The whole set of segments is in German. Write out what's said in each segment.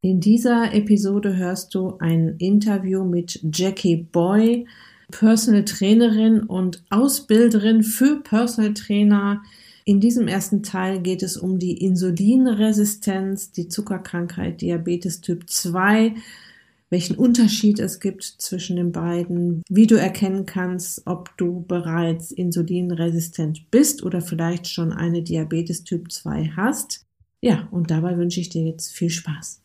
In dieser Episode hörst du ein Interview mit Jackie Boy, Personal Trainerin und Ausbilderin für Personal Trainer. In diesem ersten Teil geht es um die Insulinresistenz, die Zuckerkrankheit, Diabetes Typ 2, welchen Unterschied es gibt zwischen den beiden, wie du erkennen kannst, ob du bereits insulinresistent bist oder vielleicht schon eine Diabetes Typ 2 hast. Ja, und dabei wünsche ich dir jetzt viel Spaß.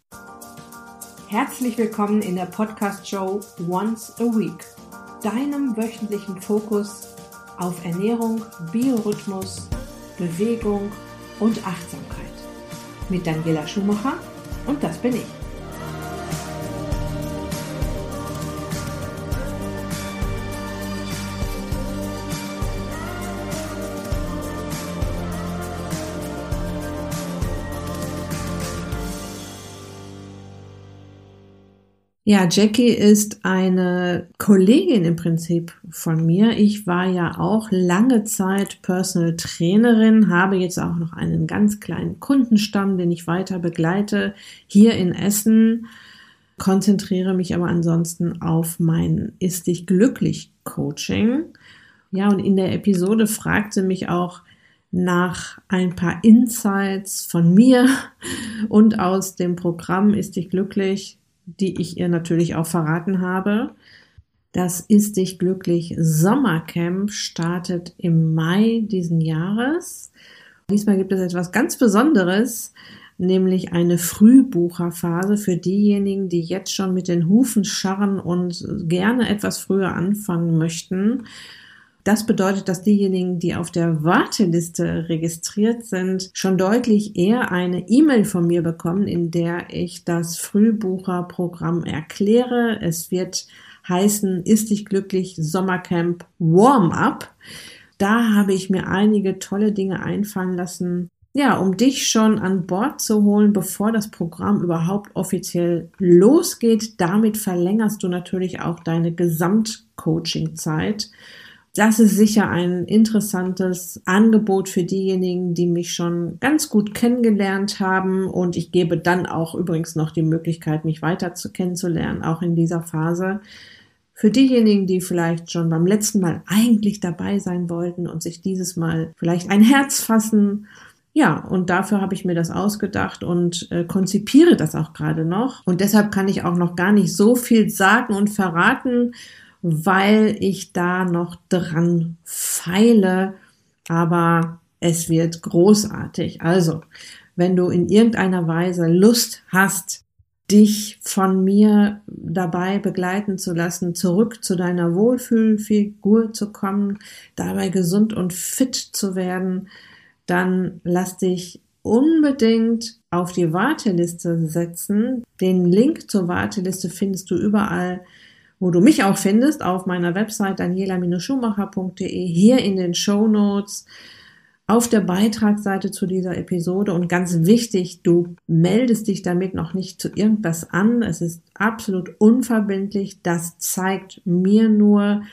Herzlich willkommen in der Podcast-Show Once a Week, deinem wöchentlichen Fokus auf Ernährung, Biorhythmus, Bewegung und Achtsamkeit. Mit Daniela Schumacher und das bin ich. Ja, Jackie ist eine Kollegin im Prinzip von mir. Ich war ja auch lange Zeit Personal Trainerin, habe jetzt auch noch einen ganz kleinen Kundenstamm, den ich weiter begleite hier in Essen, konzentriere mich aber ansonsten auf mein Ist dich glücklich Coaching. Ja, und in der Episode fragte mich auch nach ein paar Insights von mir und aus dem Programm Ist dich glücklich die ich ihr natürlich auch verraten habe. Das ist dich glücklich Sommercamp startet im Mai diesen Jahres. Diesmal gibt es etwas ganz Besonderes, nämlich eine Frühbucherphase für diejenigen, die jetzt schon mit den Hufen scharren und gerne etwas früher anfangen möchten. Das bedeutet, dass diejenigen, die auf der Warteliste registriert sind, schon deutlich eher eine E-Mail von mir bekommen, in der ich das Frühbucherprogramm erkläre. Es wird heißen, ist dich glücklich Sommercamp Warm-up. Da habe ich mir einige tolle Dinge einfallen lassen, ja, um dich schon an Bord zu holen, bevor das Programm überhaupt offiziell losgeht. Damit verlängerst du natürlich auch deine Gesamtcoaching-Zeit. Das ist sicher ein interessantes Angebot für diejenigen, die mich schon ganz gut kennengelernt haben. Und ich gebe dann auch übrigens noch die Möglichkeit, mich weiter zu kennenzulernen, auch in dieser Phase. Für diejenigen, die vielleicht schon beim letzten Mal eigentlich dabei sein wollten und sich dieses Mal vielleicht ein Herz fassen. Ja, und dafür habe ich mir das ausgedacht und äh, konzipiere das auch gerade noch. Und deshalb kann ich auch noch gar nicht so viel sagen und verraten weil ich da noch dran feile, aber es wird großartig. Also, wenn du in irgendeiner Weise Lust hast, dich von mir dabei begleiten zu lassen, zurück zu deiner Wohlfühlfigur zu kommen, dabei gesund und fit zu werden, dann lass dich unbedingt auf die Warteliste setzen. Den Link zur Warteliste findest du überall wo du mich auch findest, auf meiner Website daniela-schumacher.de, hier in den Show Notes, auf der Beitragsseite zu dieser Episode und ganz wichtig, du meldest dich damit noch nicht zu irgendwas an. Es ist absolut unverbindlich. Das zeigt mir nur,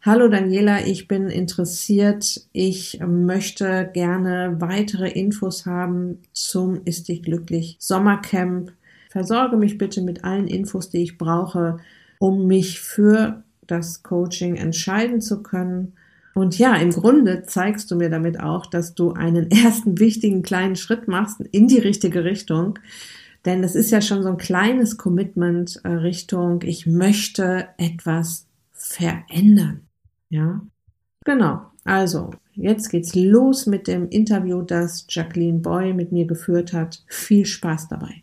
Hallo Daniela, ich bin interessiert. Ich möchte gerne weitere Infos haben zum Ist dich glücklich Sommercamp. Versorge mich bitte mit allen Infos, die ich brauche, um mich für das Coaching entscheiden zu können. Und ja, im Grunde zeigst du mir damit auch, dass du einen ersten wichtigen kleinen Schritt machst in die richtige Richtung. Denn es ist ja schon so ein kleines Commitment äh, Richtung, ich möchte etwas verändern. Ja, genau. Also, jetzt geht's los mit dem Interview, das Jacqueline Boy mit mir geführt hat. Viel Spaß dabei.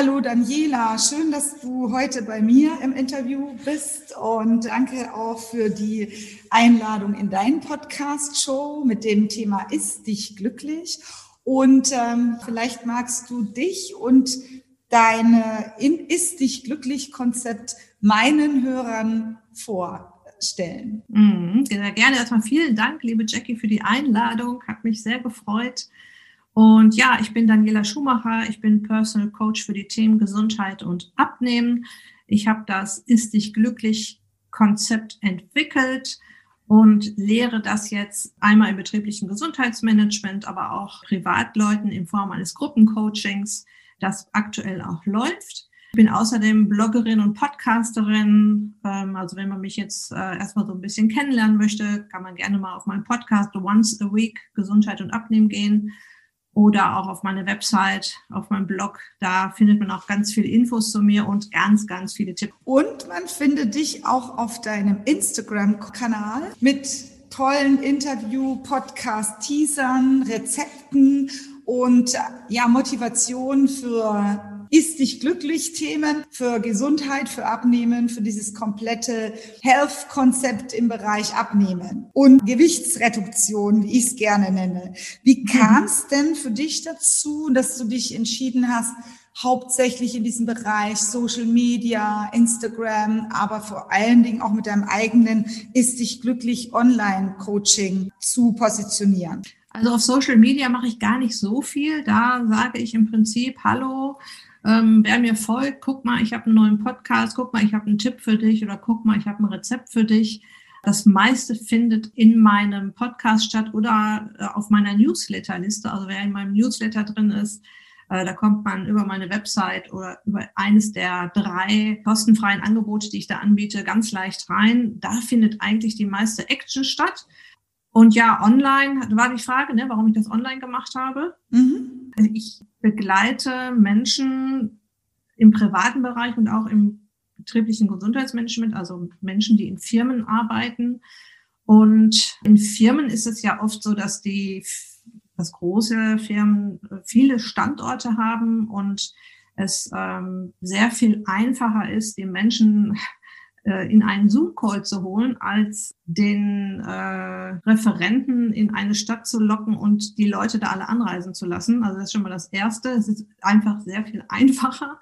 Hallo Daniela, schön, dass du heute bei mir im Interview bist und danke auch für die Einladung in deinen Podcast-Show mit dem Thema Ist dich glücklich? Und ähm, vielleicht magst du dich und deine Ist dich glücklich Konzept meinen Hörern vorstellen. Mhm, sehr gerne. Erstmal vielen Dank, liebe Jackie, für die Einladung. Hat mich sehr gefreut. Und ja, ich bin Daniela Schumacher, ich bin Personal Coach für die Themen Gesundheit und Abnehmen. Ich habe das Ist dich glücklich Konzept entwickelt und lehre das jetzt einmal im betrieblichen Gesundheitsmanagement, aber auch Privatleuten in Form eines Gruppencoachings, das aktuell auch läuft. Ich bin außerdem Bloggerin und Podcasterin. Ähm, also wenn man mich jetzt äh, erstmal so ein bisschen kennenlernen möchte, kann man gerne mal auf meinen Podcast Once a Week Gesundheit und Abnehmen gehen oder auch auf meine Website, auf meinem Blog. Da findet man auch ganz viele Infos zu mir und ganz, ganz viele Tipps. Und man findet dich auch auf deinem Instagram-Kanal mit tollen Interview, Podcast, Teasern, Rezepten und ja, Motivation für ist dich glücklich Themen für Gesundheit, für Abnehmen, für dieses komplette Health-Konzept im Bereich Abnehmen und Gewichtsreduktion, wie ich es gerne nenne. Wie kam es denn für dich dazu, dass du dich entschieden hast, hauptsächlich in diesem Bereich Social Media, Instagram, aber vor allen Dingen auch mit deinem eigenen Ist dich glücklich Online-Coaching zu positionieren? Also auf Social Media mache ich gar nicht so viel. Da sage ich im Prinzip, hallo, ähm, wer mir folgt, guck mal, ich habe einen neuen Podcast, guck mal, ich habe einen Tipp für dich oder guck mal, ich habe ein Rezept für dich. Das meiste findet in meinem Podcast statt oder äh, auf meiner Newsletterliste. Also wer in meinem Newsletter drin ist, äh, da kommt man über meine Website oder über eines der drei kostenfreien Angebote, die ich da anbiete, ganz leicht rein. Da findet eigentlich die meiste Action statt. Und ja, online war die Frage, ne, warum ich das online gemacht habe. Mhm. Also ich begleite Menschen im privaten Bereich und auch im betrieblichen Gesundheitsmanagement, also Menschen, die in Firmen arbeiten. Und in Firmen ist es ja oft so, dass die, dass große Firmen viele Standorte haben und es ähm, sehr viel einfacher ist, die Menschen in einen Zoom-Call zu holen, als den äh, Referenten in eine Stadt zu locken und die Leute da alle anreisen zu lassen. Also das ist schon mal das Erste. Es ist einfach sehr viel einfacher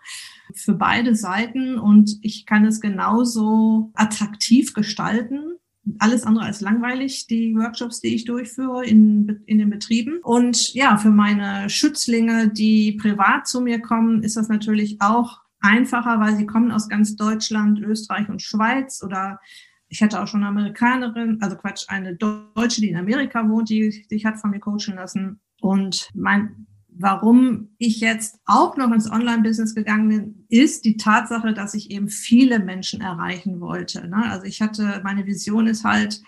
für beide Seiten und ich kann es genauso attraktiv gestalten. Alles andere als langweilig, die Workshops, die ich durchführe in, in den Betrieben. Und ja, für meine Schützlinge, die privat zu mir kommen, ist das natürlich auch einfacher, weil sie kommen aus ganz Deutschland, Österreich und Schweiz oder ich hatte auch schon eine Amerikanerin, also Quatsch, eine Deutsche, die in Amerika wohnt, die sich hat von mir coachen lassen. Und mein, warum ich jetzt auch noch ins Online-Business gegangen bin, ist die Tatsache, dass ich eben viele Menschen erreichen wollte. Ne? Also ich hatte, meine Vision ist halt,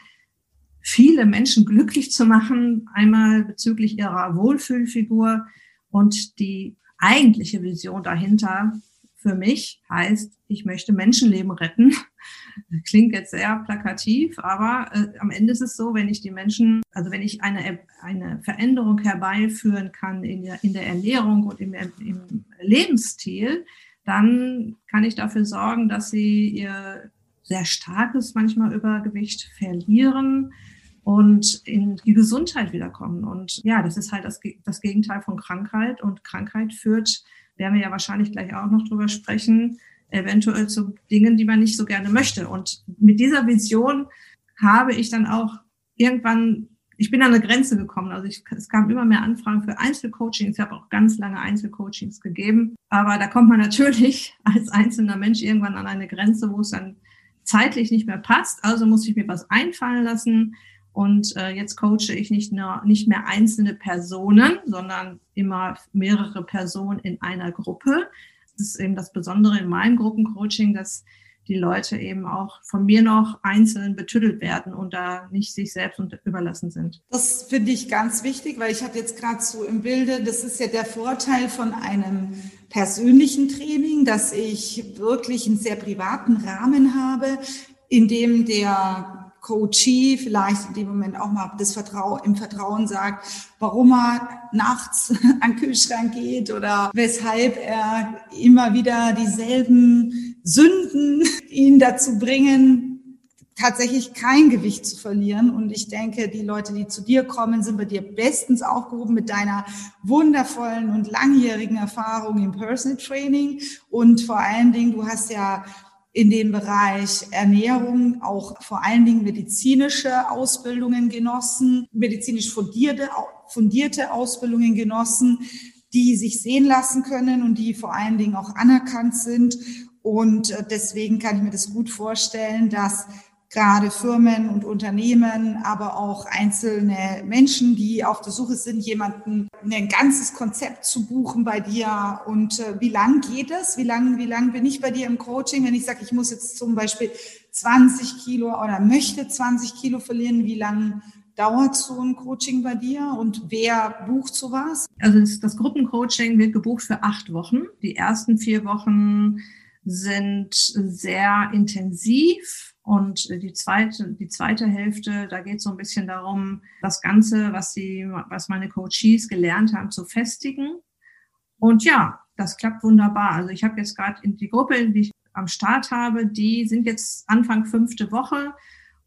viele Menschen glücklich zu machen, einmal bezüglich ihrer Wohlfühlfigur und die eigentliche Vision dahinter für mich heißt, ich möchte Menschenleben retten. Klingt jetzt sehr plakativ, aber äh, am Ende ist es so, wenn ich die Menschen, also wenn ich eine, eine Veränderung herbeiführen kann in der, in der Ernährung und im, im Lebensstil, dann kann ich dafür sorgen, dass sie ihr sehr starkes manchmal Übergewicht verlieren und in die Gesundheit wiederkommen. Und ja, das ist halt das, das Gegenteil von Krankheit. Und Krankheit führt werden wir ja wahrscheinlich gleich auch noch drüber sprechen, eventuell zu Dingen, die man nicht so gerne möchte. Und mit dieser Vision habe ich dann auch irgendwann, ich bin an eine Grenze gekommen. Also ich, es kamen immer mehr Anfragen für Einzelcoachings. Ich habe auch ganz lange Einzelcoachings gegeben. Aber da kommt man natürlich als einzelner Mensch irgendwann an eine Grenze, wo es dann zeitlich nicht mehr passt. Also muss ich mir was einfallen lassen. Und äh, jetzt coache ich nicht, nur, nicht mehr einzelne Personen, sondern immer mehrere Personen in einer Gruppe. Das ist eben das Besondere in meinem Gruppencoaching, dass die Leute eben auch von mir noch einzeln betüttelt werden und da nicht sich selbst überlassen sind. Das finde ich ganz wichtig, weil ich habe jetzt gerade so im Bilde, das ist ja der Vorteil von einem persönlichen Training, dass ich wirklich einen sehr privaten Rahmen habe, in dem der Coachee vielleicht in dem Moment auch mal das Vertrauen, im Vertrauen sagt, warum er nachts an den Kühlschrank geht oder weshalb er immer wieder dieselben Sünden ihn dazu bringen, tatsächlich kein Gewicht zu verlieren. Und ich denke, die Leute, die zu dir kommen, sind bei dir bestens aufgehoben mit deiner wundervollen und langjährigen Erfahrung im Personal Training. Und vor allen Dingen, du hast ja in dem Bereich Ernährung auch vor allen Dingen medizinische Ausbildungen genossen, medizinisch fundierte, fundierte Ausbildungen genossen, die sich sehen lassen können und die vor allen Dingen auch anerkannt sind. Und äh, deswegen kann ich mir das gut vorstellen, dass gerade Firmen und Unternehmen, aber auch einzelne Menschen, die auf der Suche sind, jemanden ein ganzes Konzept zu buchen bei dir. Und äh, wie lang geht es? Wie lang, wie lang bin ich bei dir im Coaching? Wenn ich sage, ich muss jetzt zum Beispiel 20 Kilo oder möchte 20 Kilo verlieren, wie lang dauert so ein Coaching bei dir und wer bucht sowas? Also das, das Gruppencoaching wird gebucht für acht Wochen. Die ersten vier Wochen sind sehr intensiv und die zweite, die zweite Hälfte, da geht es so ein bisschen darum, das Ganze, was die, was meine Coaches gelernt haben, zu festigen. Und ja, das klappt wunderbar. Also ich habe jetzt gerade in die Gruppe, die ich am Start habe, die sind jetzt Anfang fünfte Woche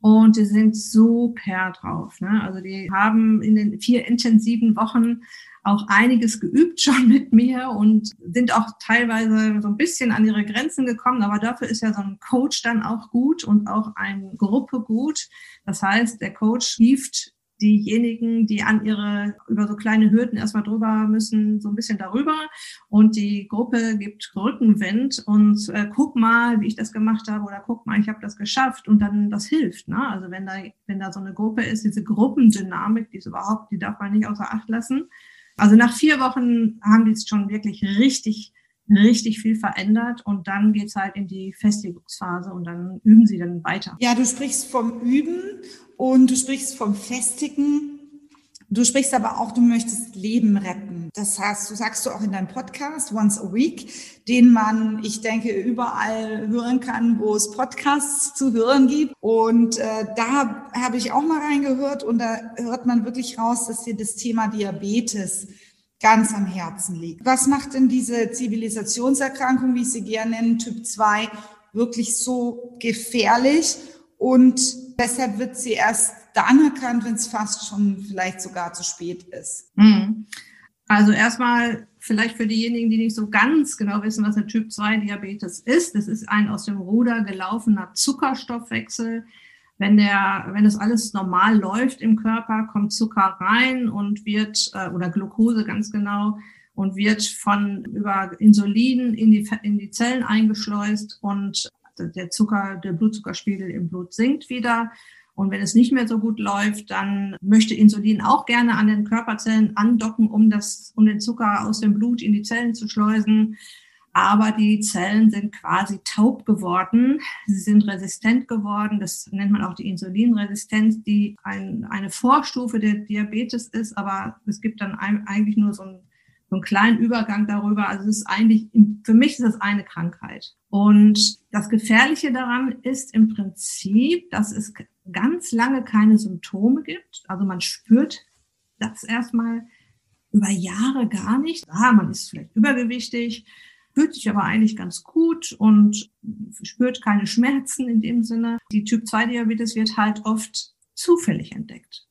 und die sind super drauf. Ne? Also die haben in den vier intensiven Wochen auch einiges geübt schon mit mir und sind auch teilweise so ein bisschen an ihre Grenzen gekommen. Aber dafür ist ja so ein Coach dann auch gut und auch eine Gruppe gut. Das heißt, der Coach hieft diejenigen, die an ihre, über so kleine Hürden erstmal drüber müssen, so ein bisschen darüber. Und die Gruppe gibt Rückenwind und äh, guck mal, wie ich das gemacht habe oder guck mal, ich habe das geschafft und dann das hilft. Ne? Also wenn da, wenn da so eine Gruppe ist, diese Gruppendynamik, die ist überhaupt, die darf man nicht außer Acht lassen. Also nach vier Wochen haben die es schon wirklich richtig, richtig viel verändert und dann geht's halt in die Festigungsphase und dann üben sie dann weiter. Ja, du sprichst vom Üben und du sprichst vom Festigen. Du sprichst aber auch, du möchtest Leben retten. Das heißt, du sagst du auch in deinem Podcast Once a Week, den man, ich denke, überall hören kann, wo es Podcasts zu hören gibt. Und äh, da habe ich auch mal reingehört und da hört man wirklich raus, dass dir das Thema Diabetes ganz am Herzen liegt. Was macht denn diese Zivilisationserkrankung, wie ich sie gerne nenne, Typ 2, wirklich so gefährlich? Und deshalb wird sie erst dann erkannt, wenn es fast schon vielleicht sogar zu spät ist. Mhm. Also erstmal vielleicht für diejenigen, die nicht so ganz genau wissen, was der Typ 2 Diabetes ist. Das ist ein aus dem Ruder gelaufener Zuckerstoffwechsel. Wenn der, wenn das alles normal läuft im Körper, kommt Zucker rein und wird, äh, oder Glucose ganz genau, und wird von über Insulin in die, in die Zellen eingeschleust und der Zucker, der Blutzuckerspiegel im Blut sinkt wieder. Und wenn es nicht mehr so gut läuft, dann möchte Insulin auch gerne an den Körperzellen andocken, um das, um den Zucker aus dem Blut in die Zellen zu schleusen. Aber die Zellen sind quasi taub geworden. Sie sind resistent geworden. Das nennt man auch die Insulinresistenz, die ein, eine Vorstufe der Diabetes ist. Aber es gibt dann eigentlich nur so ein so einen kleinen Übergang darüber. Also es ist eigentlich, für mich ist das eine Krankheit. Und das Gefährliche daran ist im Prinzip, dass es ganz lange keine Symptome gibt. Also man spürt das erstmal über Jahre gar nicht. Ah, man ist vielleicht übergewichtig, fühlt sich aber eigentlich ganz gut und spürt keine Schmerzen in dem Sinne. Die Typ-2-Diabetes wird halt oft zufällig entdeckt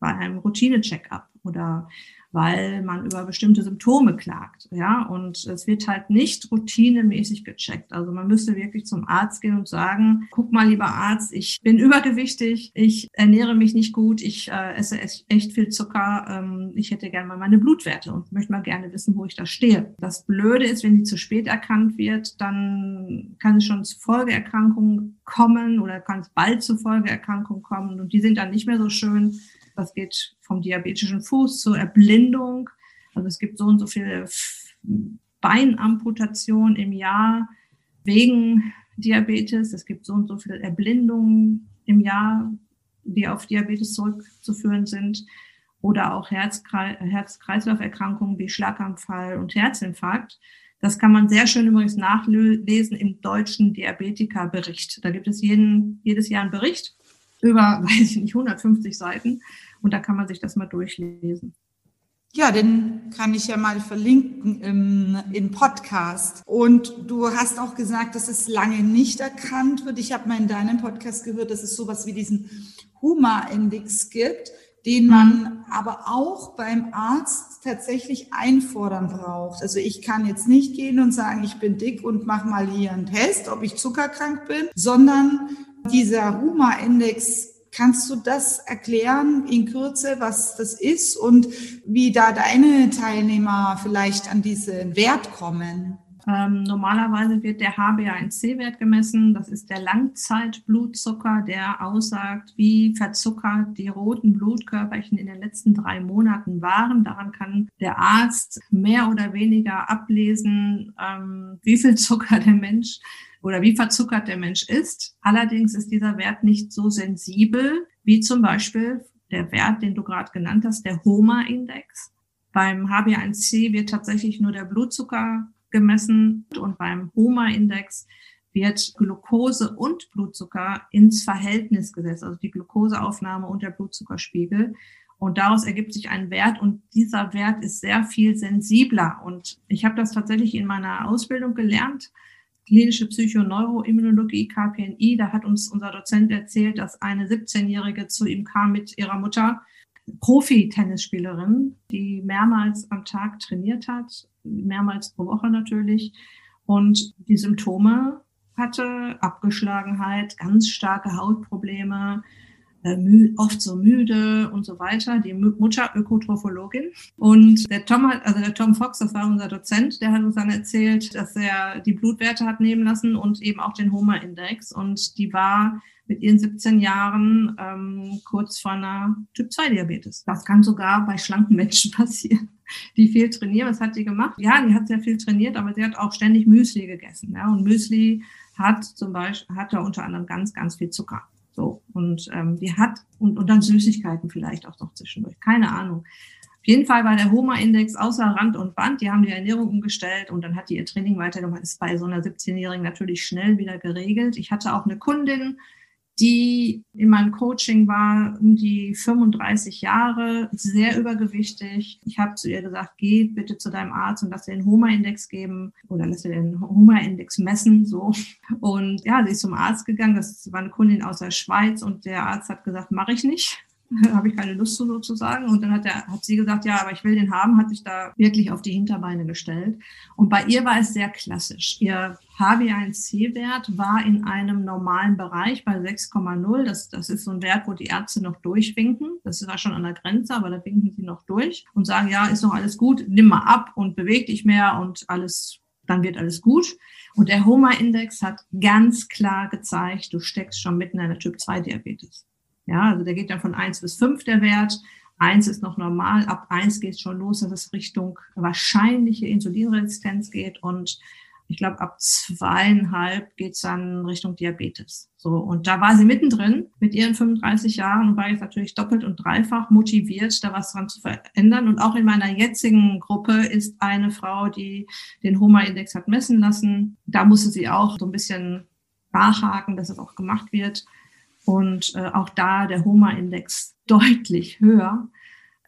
bei einem Routine-Check-up oder weil man über bestimmte Symptome klagt. Ja, und es wird halt nicht routinemäßig gecheckt. Also man müsste wirklich zum Arzt gehen und sagen, guck mal, lieber Arzt, ich bin übergewichtig, ich ernähre mich nicht gut, ich äh, esse echt viel Zucker, ähm, ich hätte gerne mal meine Blutwerte und möchte mal gerne wissen, wo ich da stehe. Das Blöde ist, wenn die zu spät erkannt wird, dann kann es schon zu Folgeerkrankungen kommen oder kann es bald zu Folgeerkrankungen kommen und die sind dann nicht mehr so schön. Das geht vom diabetischen Fuß zur Erblindung. Also es gibt so und so viele Beinamputationen im Jahr wegen Diabetes. Es gibt so und so viele Erblindungen im Jahr, die auf Diabetes zurückzuführen sind. Oder auch Herz-Kreislauf-Erkrankungen wie Schlaganfall und Herzinfarkt. Das kann man sehr schön übrigens nachlesen im deutschen Diabetikerbericht. Da gibt es jeden, jedes Jahr einen Bericht über, weiß ich nicht, 150 Seiten. Und da kann man sich das mal durchlesen. Ja, den kann ich ja mal verlinken im, im Podcast. Und du hast auch gesagt, dass es lange nicht erkannt wird. Ich habe mal in deinem Podcast gehört, dass es sowas wie diesen Huma-Index gibt, den man aber auch beim Arzt tatsächlich einfordern braucht. Also ich kann jetzt nicht gehen und sagen, ich bin dick und mach mal hier einen Test, ob ich zuckerkrank bin, sondern dieser Huma-Index Kannst du das erklären in Kürze, was das ist und wie da deine Teilnehmer vielleicht an diesen Wert kommen? Ähm, normalerweise wird der HbA1c-Wert gemessen. Das ist der Langzeitblutzucker, der aussagt, wie verzuckert die roten Blutkörperchen in den letzten drei Monaten waren. Daran kann der Arzt mehr oder weniger ablesen, ähm, wie viel Zucker der Mensch oder wie verzuckert der Mensch ist. Allerdings ist dieser Wert nicht so sensibel wie zum Beispiel der Wert, den du gerade genannt hast, der HOMA-Index. Beim HbA1c wird tatsächlich nur der Blutzucker gemessen und beim HOMA-Index wird Glucose und Blutzucker ins Verhältnis gesetzt, also die Glukoseaufnahme und der Blutzuckerspiegel. Und daraus ergibt sich ein Wert und dieser Wert ist sehr viel sensibler. Und ich habe das tatsächlich in meiner Ausbildung gelernt, klinische Psychoneuroimmunologie, KPNI. Da hat uns unser Dozent erzählt, dass eine 17-Jährige zu ihm kam mit ihrer Mutter Profi-Tennisspielerin, die mehrmals am Tag trainiert hat, mehrmals pro Woche natürlich, und die Symptome hatte, Abgeschlagenheit, ganz starke Hautprobleme, oft so müde und so weiter. Die Mutter Ökotrophologin. Und der Tom hat, also der Tom Fox, das war unser Dozent, der hat uns dann erzählt, dass er die Blutwerte hat nehmen lassen und eben auch den Homer-Index. Und die war mit ihren 17 Jahren ähm, kurz vor einer Typ-2-Diabetes. Das kann sogar bei schlanken Menschen passieren, die viel trainieren. Was hat sie gemacht? Ja, die hat sehr viel trainiert, aber sie hat auch ständig Müsli gegessen. Ja? Und Müsli hat zum Beispiel, hat da unter anderem ganz, ganz viel Zucker. So, und ähm, die hat, und, und dann Süßigkeiten vielleicht auch noch zwischendurch. Keine Ahnung. Auf jeden Fall war der HOMA-Index außer Rand und Band. Die haben die Ernährung umgestellt und dann hat die ihr Training weitergemacht. Ist bei so einer 17-Jährigen natürlich schnell wieder geregelt. Ich hatte auch eine Kundin, die in meinem Coaching war, um die 35 Jahre, sehr übergewichtig. Ich habe zu ihr gesagt, geh bitte zu deinem Arzt und lass dir den Homa-Index geben oder lass dir den Homa-Index messen, so. Und ja, sie ist zum Arzt gegangen. Das war eine Kundin aus der Schweiz und der Arzt hat gesagt, mache ich nicht. habe ich keine Lust zu sozusagen. Und dann hat, er, hat sie gesagt, ja, aber ich will den haben, hat sich da wirklich auf die Hinterbeine gestellt. Und bei ihr war es sehr klassisch. Ihr HbA1c-Wert war in einem normalen Bereich bei 6,0. Das, das ist so ein Wert, wo die Ärzte noch durchwinken. Das war schon an der Grenze, aber da winken sie noch durch und sagen, ja, ist noch alles gut, nimm mal ab und beweg dich mehr und alles, dann wird alles gut. Und der HOMA-Index hat ganz klar gezeigt, du steckst schon mitten in einer Typ-2-Diabetes. Ja, also der geht dann von eins bis fünf der Wert. Eins ist noch normal, ab eins geht es schon los, dass es Richtung wahrscheinliche Insulinresistenz geht und ich glaube, ab zweieinhalb geht es dann Richtung Diabetes. So, und da war sie mittendrin mit ihren 35 Jahren und war jetzt natürlich doppelt und dreifach motiviert, da was dran zu verändern. Und auch in meiner jetzigen Gruppe ist eine Frau, die den HOMA-Index hat messen lassen. Da musste sie auch so ein bisschen nachhaken, dass es auch gemacht wird und äh, auch da der HOMA-Index deutlich höher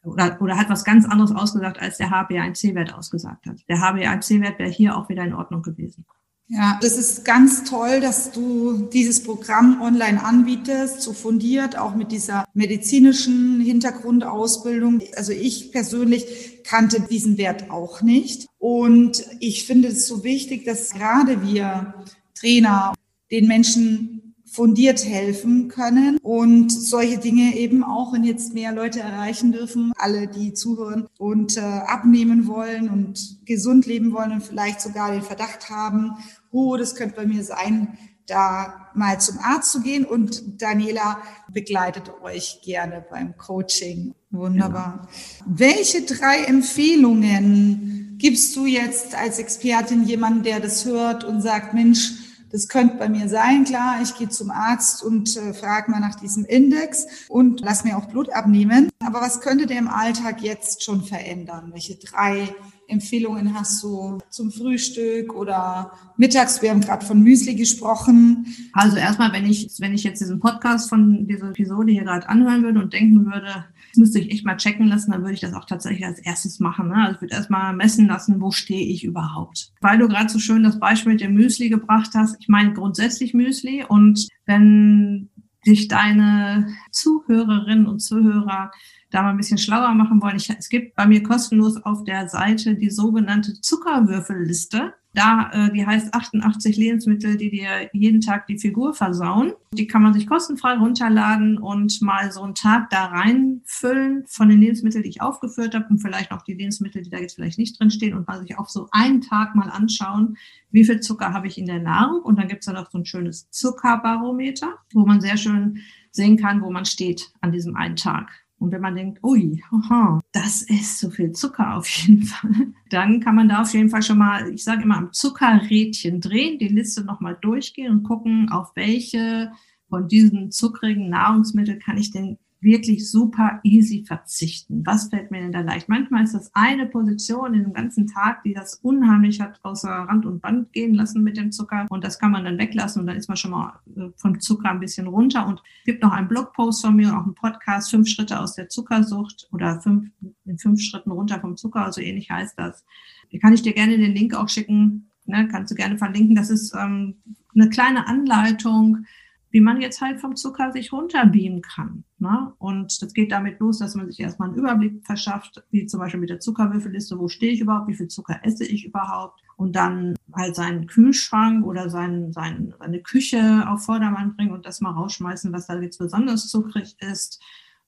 oder, oder hat was ganz anderes ausgesagt, als der HbA1c-Wert ausgesagt hat. Der HbA1c-Wert wäre hier auch wieder in Ordnung gewesen. Ja, das ist ganz toll, dass du dieses Programm online anbietest, so fundiert, auch mit dieser medizinischen Hintergrundausbildung. Also ich persönlich kannte diesen Wert auch nicht. Und ich finde es so wichtig, dass gerade wir Trainer den Menschen fundiert helfen können und solche Dinge eben auch, wenn jetzt mehr Leute erreichen dürfen, alle, die zuhören und äh, abnehmen wollen und gesund leben wollen und vielleicht sogar den Verdacht haben, oh, das könnte bei mir sein, da mal zum Arzt zu gehen und Daniela begleitet euch gerne beim Coaching. Wunderbar. Ja. Welche drei Empfehlungen gibst du jetzt als Expertin jemandem, der das hört und sagt, Mensch, das könnte bei mir sein, klar. Ich gehe zum Arzt und äh, frage mal nach diesem Index und lass mir auch Blut abnehmen. Aber was könnte der im Alltag jetzt schon verändern? Welche drei Empfehlungen hast du zum Frühstück oder mittags? Wir haben gerade von Müsli gesprochen. Also erstmal, wenn ich, wenn ich jetzt diesen Podcast von dieser Episode hier gerade anhören würde und denken würde, das müsste ich echt mal checken lassen, dann würde ich das auch tatsächlich als erstes machen. Ne? Also ich würde erstmal messen lassen, wo stehe ich überhaupt. Weil du gerade so schön das Beispiel mit dem Müsli gebracht hast. Ich meine grundsätzlich Müsli und wenn sich deine Zuhörerinnen und Zuhörer da mal ein bisschen schlauer machen wollen. Ich, es gibt bei mir kostenlos auf der Seite die sogenannte Zuckerwürfelliste. Da, äh, die heißt 88 Lebensmittel, die dir jeden Tag die Figur versauen. Die kann man sich kostenfrei runterladen und mal so einen Tag da reinfüllen von den Lebensmitteln, die ich aufgeführt habe und vielleicht auch die Lebensmittel, die da jetzt vielleicht nicht drin stehen und mal sich auch so einen Tag mal anschauen, wie viel Zucker habe ich in der Nahrung. Und dann gibt es da noch so ein schönes Zuckerbarometer, wo man sehr schön sehen kann, wo man steht an diesem einen Tag. Und wenn man denkt, ui, aha, das ist so viel Zucker auf jeden Fall, dann kann man da auf jeden Fall schon mal, ich sage immer, am Zuckerrädchen drehen, die Liste nochmal durchgehen und gucken, auf welche von diesen zuckrigen Nahrungsmitteln kann ich denn wirklich super easy verzichten. Was fällt mir denn da leicht? Manchmal ist das eine Position in dem ganzen Tag, die das unheimlich hat außer Rand und Band gehen lassen mit dem Zucker. Und das kann man dann weglassen und dann ist man schon mal äh, vom Zucker ein bisschen runter. Und es gibt noch einen Blogpost von mir, auch einen Podcast, fünf Schritte aus der Zuckersucht oder fünf, in fünf Schritten runter vom Zucker. Also ähnlich heißt das. Hier kann ich dir gerne den Link auch schicken. Ne, kannst du gerne verlinken. Das ist ähm, eine kleine Anleitung, wie man jetzt halt vom Zucker sich runterbeamen kann. Ne? Und das geht damit los, dass man sich erstmal einen Überblick verschafft, wie zum Beispiel mit der Zuckerwürfelliste, wo stehe ich überhaupt, wie viel Zucker esse ich überhaupt und dann halt seinen Kühlschrank oder sein, sein, seine Küche auf Vordermann bringen und das mal rausschmeißen, was da jetzt besonders zuckrig ist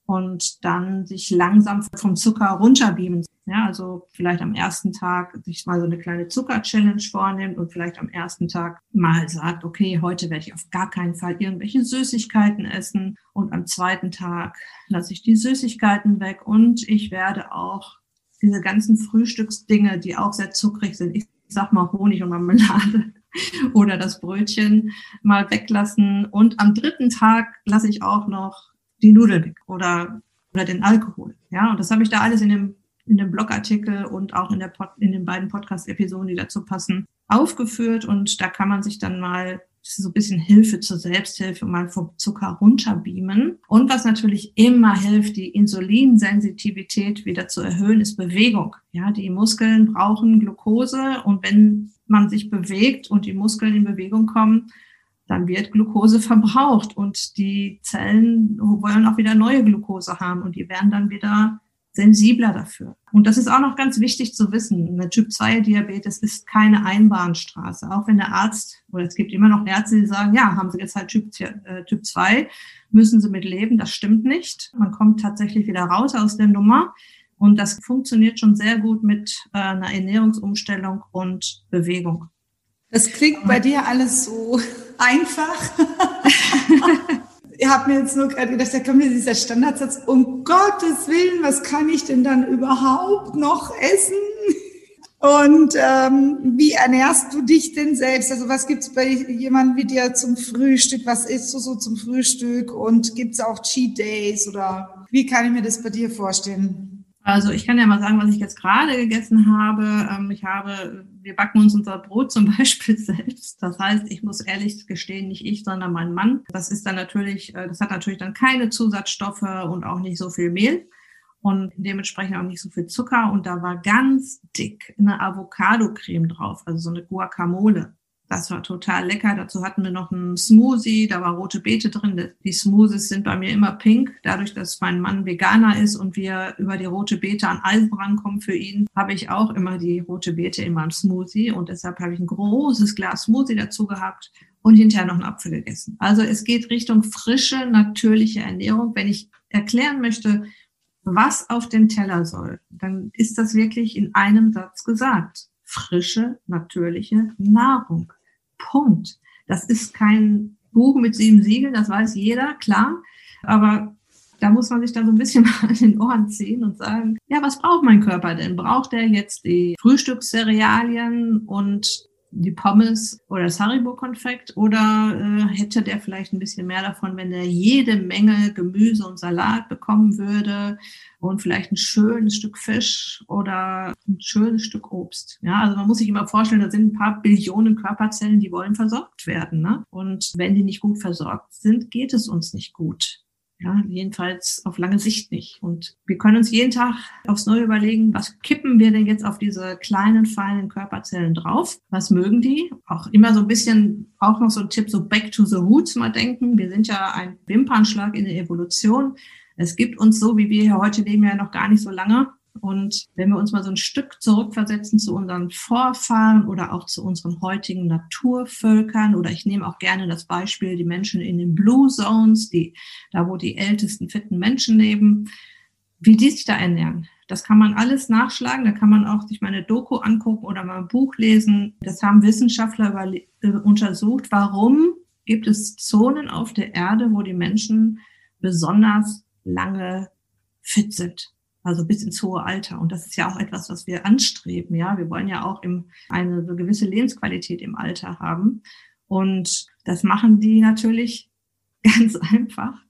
und dann sich langsam vom Zucker runterbeamen. Ja, also vielleicht am ersten Tag sich mal so eine kleine Zucker-Challenge vornimmt und vielleicht am ersten Tag mal sagt, okay, heute werde ich auf gar keinen Fall irgendwelche Süßigkeiten essen und am zweiten Tag lasse ich die Süßigkeiten weg und ich werde auch diese ganzen Frühstücksdinge, die auch sehr zuckrig sind, ich sag mal Honig und Marmelade oder das Brötchen mal weglassen und am dritten Tag lasse ich auch noch die Nudeln weg oder, oder den Alkohol. Ja, und das habe ich da alles in dem, in dem Blogartikel und auch in, der Pod, in den beiden Podcast-Episoden, die dazu passen, aufgeführt. Und da kann man sich dann mal so ein bisschen Hilfe zur Selbsthilfe mal vom Zucker runterbeamen. Und was natürlich immer hilft, die Insulinsensitivität wieder zu erhöhen, ist Bewegung. Ja, die Muskeln brauchen Glucose und wenn man sich bewegt und die Muskeln in Bewegung kommen, dann wird Glucose verbraucht und die Zellen wollen auch wieder neue Glucose haben und die werden dann wieder sensibler dafür. Und das ist auch noch ganz wichtig zu wissen. Eine Typ-2-Diabetes ist keine Einbahnstraße. Auch wenn der Arzt, oder es gibt immer noch Ärzte, die sagen, ja, haben Sie jetzt halt Typ, äh, typ 2, müssen Sie mit leben. Das stimmt nicht. Man kommt tatsächlich wieder raus aus der Nummer. Und das funktioniert schon sehr gut mit äh, einer Ernährungsumstellung und Bewegung. Das klingt bei dir alles so einfach. ich habe mir jetzt nur gerade gedacht, da kommt mir dieser Standardsatz, um Gottes Willen, was kann ich denn dann überhaupt noch essen? Und ähm, wie ernährst du dich denn selbst? Also was gibt's bei jemandem wie dir zum Frühstück? Was isst du so zum Frühstück? Und gibt's auch Cheat Days oder wie kann ich mir das bei dir vorstellen? Also ich kann ja mal sagen, was ich jetzt gerade gegessen habe. Ähm, ich habe, wir backen uns unser Brot zum Beispiel selbst. Das heißt, ich muss ehrlich gestehen, nicht ich, sondern mein Mann. Das ist dann natürlich, äh, das hat natürlich dann keine Zusatzstoffe und auch nicht so viel Mehl und dementsprechend auch nicht so viel Zucker. Und da war ganz dick eine Avocado-Creme drauf, also so eine Guacamole. Das war total lecker. Dazu hatten wir noch einen Smoothie, da war rote Beete drin. Die Smoothies sind bei mir immer pink. Dadurch, dass mein Mann Veganer ist und wir über die rote Beete an Eisen rankommen für ihn, habe ich auch immer die rote Beete in meinem Smoothie. Und deshalb habe ich ein großes Glas Smoothie dazu gehabt und hinterher noch einen Apfel gegessen. Also es geht Richtung frische, natürliche Ernährung. Wenn ich erklären möchte, was auf dem Teller soll, dann ist das wirklich in einem Satz gesagt. Frische, natürliche Nahrung. Punkt. Das ist kein Buch mit sieben Siegeln, das weiß jeder, klar. Aber da muss man sich dann so ein bisschen mal an den Ohren ziehen und sagen, ja, was braucht mein Körper denn? Braucht er jetzt die Frühstückscerealien und die Pommes oder das Haribo-Konfekt oder äh, hätte der vielleicht ein bisschen mehr davon, wenn er jede Menge Gemüse und Salat bekommen würde und vielleicht ein schönes Stück Fisch oder ein schönes Stück Obst. Ja, also man muss sich immer vorstellen, da sind ein paar Billionen Körperzellen, die wollen versorgt werden. Ne? Und wenn die nicht gut versorgt sind, geht es uns nicht gut. Ja, jedenfalls auf lange Sicht nicht. Und wir können uns jeden Tag aufs Neue überlegen, was kippen wir denn jetzt auf diese kleinen, feinen Körperzellen drauf? Was mögen die? Auch immer so ein bisschen, auch noch so ein Tipp, so back to the roots mal denken. Wir sind ja ein Wimpernschlag in der Evolution. Es gibt uns so, wie wir hier heute leben, ja noch gar nicht so lange. Und wenn wir uns mal so ein Stück zurückversetzen zu unseren Vorfahren oder auch zu unseren heutigen Naturvölkern, oder ich nehme auch gerne das Beispiel die Menschen in den Blue Zones, die, da wo die ältesten fitten Menschen leben, wie die sich da ernähren. Das kann man alles nachschlagen, da kann man auch sich mal eine Doku angucken oder mal ein Buch lesen. Das haben Wissenschaftler äh, untersucht. Warum gibt es Zonen auf der Erde, wo die Menschen besonders lange fit sind? Also bis ins hohe Alter. Und das ist ja auch etwas, was wir anstreben. Ja, wir wollen ja auch im, eine gewisse Lebensqualität im Alter haben. Und das machen die natürlich ganz einfach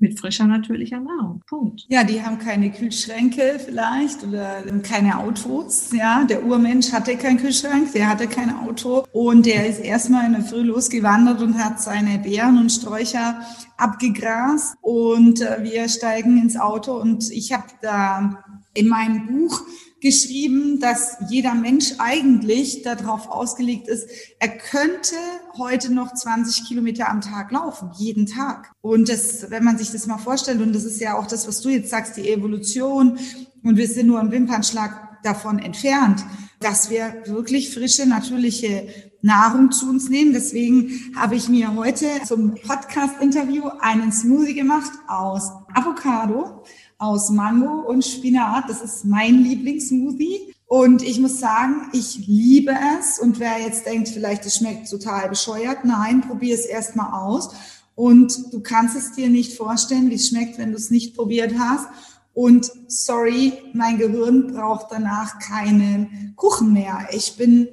mit frischer natürlicher Nahrung. Punkt. Ja, die haben keine Kühlschränke vielleicht oder keine Autos. Ja, der Urmensch hatte keinen Kühlschrank, der hatte kein Auto und der ist erstmal in der Früh losgewandert und hat seine Beeren und Sträucher abgegrast und äh, wir steigen ins Auto und ich habe da in meinem Buch geschrieben, dass jeder Mensch eigentlich darauf ausgelegt ist, er könnte heute noch 20 Kilometer am Tag laufen, jeden Tag. Und das, wenn man sich das mal vorstellt, und das ist ja auch das, was du jetzt sagst, die Evolution, und wir sind nur ein Wimpernschlag davon entfernt, dass wir wirklich frische, natürliche Nahrung zu uns nehmen. Deswegen habe ich mir heute zum Podcast-Interview einen Smoothie gemacht aus Avocado, aus Mango und Spinat. Das ist mein Lieblingssmoothie. Und ich muss sagen, ich liebe es. Und wer jetzt denkt, vielleicht es schmeckt total bescheuert, nein, probier es erstmal aus. Und du kannst es dir nicht vorstellen, wie es schmeckt, wenn du es nicht probiert hast. Und sorry, mein Gehirn braucht danach keinen Kuchen mehr. Ich bin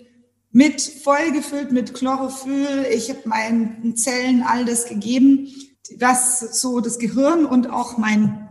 mit voll gefüllt mit Chlorophyll. Ich habe meinen Zellen all das gegeben, was so das Gehirn und auch mein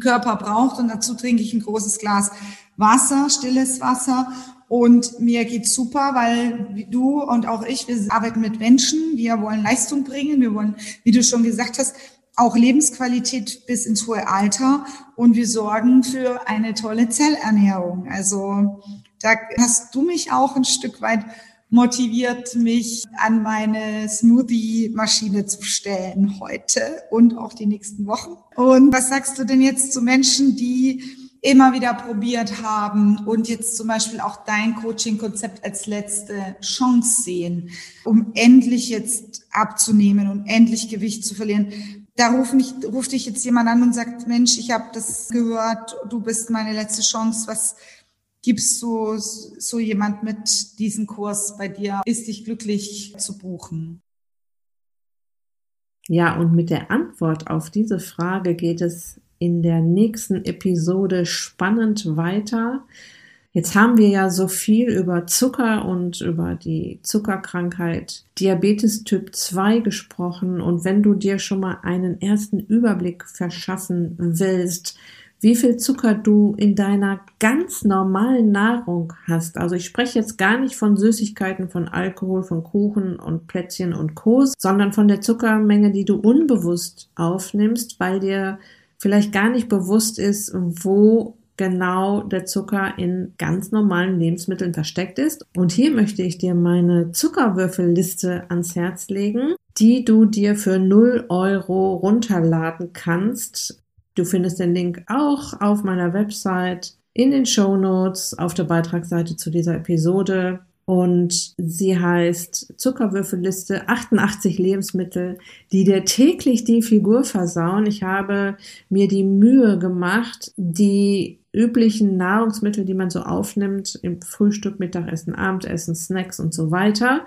Körper braucht. Und dazu trinke ich ein großes Glas Wasser, stilles Wasser. Und mir geht's super, weil du und auch ich, wir arbeiten mit Menschen. Wir wollen Leistung bringen. Wir wollen, wie du schon gesagt hast, auch Lebensqualität bis ins hohe Alter. Und wir sorgen für eine tolle Zellernährung. Also da hast du mich auch ein Stück weit motiviert, mich an meine Smoothie-Maschine zu stellen heute und auch die nächsten Wochen. Und was sagst du denn jetzt zu Menschen, die immer wieder probiert haben und jetzt zum Beispiel auch dein Coaching-Konzept als letzte Chance sehen, um endlich jetzt abzunehmen und endlich Gewicht zu verlieren. Da ruft, mich, ruft dich jetzt jemand an und sagt, Mensch, ich habe das gehört, du bist meine letzte Chance. Was, gibst du so jemand mit diesem Kurs bei dir, ist dich glücklich zu buchen? Ja, und mit der Antwort auf diese Frage geht es in der nächsten Episode spannend weiter. Jetzt haben wir ja so viel über Zucker und über die Zuckerkrankheit Diabetes Typ 2 gesprochen. Und wenn du dir schon mal einen ersten Überblick verschaffen willst, wie viel Zucker du in deiner ganz normalen Nahrung hast. Also ich spreche jetzt gar nicht von Süßigkeiten, von Alkohol, von Kuchen und Plätzchen und Co., sondern von der Zuckermenge, die du unbewusst aufnimmst, weil dir vielleicht gar nicht bewusst ist, wo genau der Zucker in ganz normalen Lebensmitteln versteckt ist. Und hier möchte ich dir meine Zuckerwürfelliste ans Herz legen, die du dir für 0 Euro runterladen kannst. Du findest den Link auch auf meiner Website, in den Show Notes, auf der Beitragsseite zu dieser Episode. Und sie heißt Zuckerwürfelliste 88 Lebensmittel, die dir täglich die Figur versauen. Ich habe mir die Mühe gemacht, die üblichen Nahrungsmittel, die man so aufnimmt, im Frühstück, Mittagessen, Abendessen, Snacks und so weiter,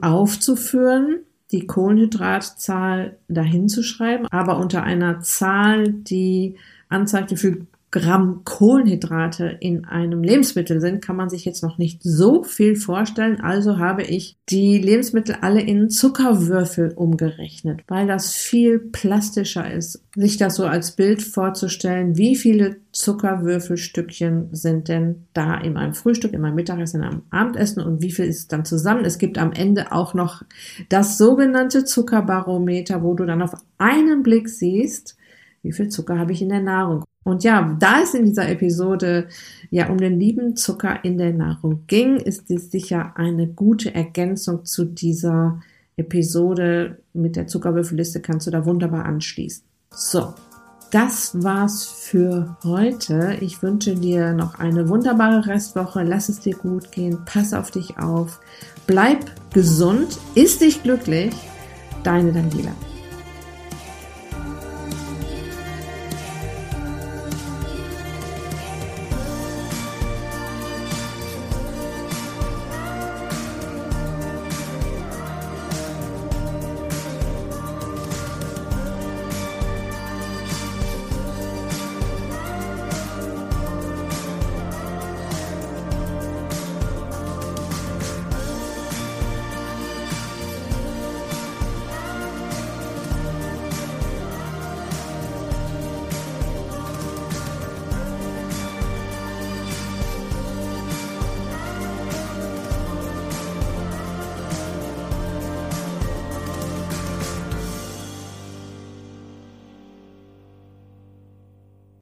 aufzuführen die Kohlenhydratzahl dahin zu schreiben, aber unter einer Zahl, die anzeigt, viel Gramm Kohlenhydrate in einem Lebensmittel sind, kann man sich jetzt noch nicht so viel vorstellen. Also habe ich die Lebensmittel alle in Zuckerwürfel umgerechnet, weil das viel plastischer ist, sich das so als Bild vorzustellen, wie viele Zuckerwürfelstückchen sind denn da in einem Frühstück, in meinem Mittagessen, in einem Abendessen und wie viel ist dann zusammen. Es gibt am Ende auch noch das sogenannte Zuckerbarometer, wo du dann auf einen Blick siehst, wie viel Zucker habe ich in der Nahrung. Und ja, da es in dieser Episode ja um den lieben Zucker in der Nahrung ging, ist dies sicher eine gute Ergänzung zu dieser Episode mit der Zuckerwürfelliste kannst du da wunderbar anschließen. So, das war's für heute. Ich wünsche dir noch eine wunderbare Restwoche. Lass es dir gut gehen. Pass auf dich auf. Bleib gesund. Ist dich glücklich. Deine Daniela.